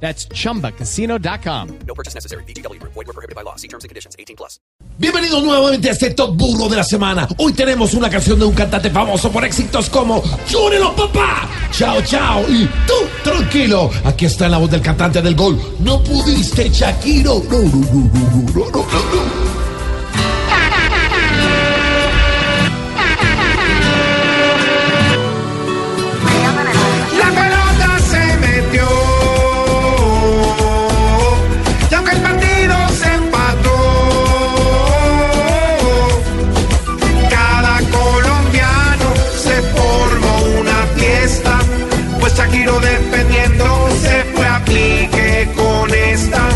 That's chumbacasino.com. No purchase necessary. BGW. Void were prohibited by law. See terms and conditions. 18 plus. Bienvenidos nuevamente a este Top Burro de la semana. Hoy tenemos una canción de un cantante famoso por éxitos como ¡Llúrelo, papá! ¡Chao, chao! Y tú, tranquilo. Aquí está la voz del cantante del gol. No pudiste, Shakiro. No, no, no, no, no, no, no, no. Shakiro defendiendo se fue a pique con esta.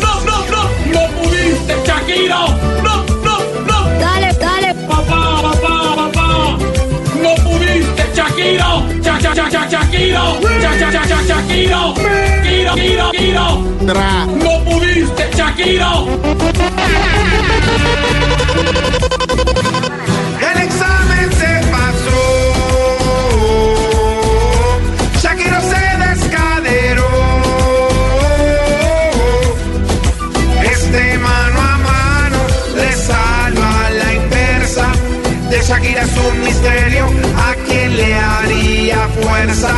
No, no, no, no pudiste, Shakiro. No, no, no. Dale, dale, Papá, papá, papá, no pudiste, Shakiro, cha cha cha cha Shakiro, cha cha cha cha Shakiro, Kiro, Kiro, Kiro, no pudiste, Shakiro. Shakira es un misterio, a quien le haría fuerza.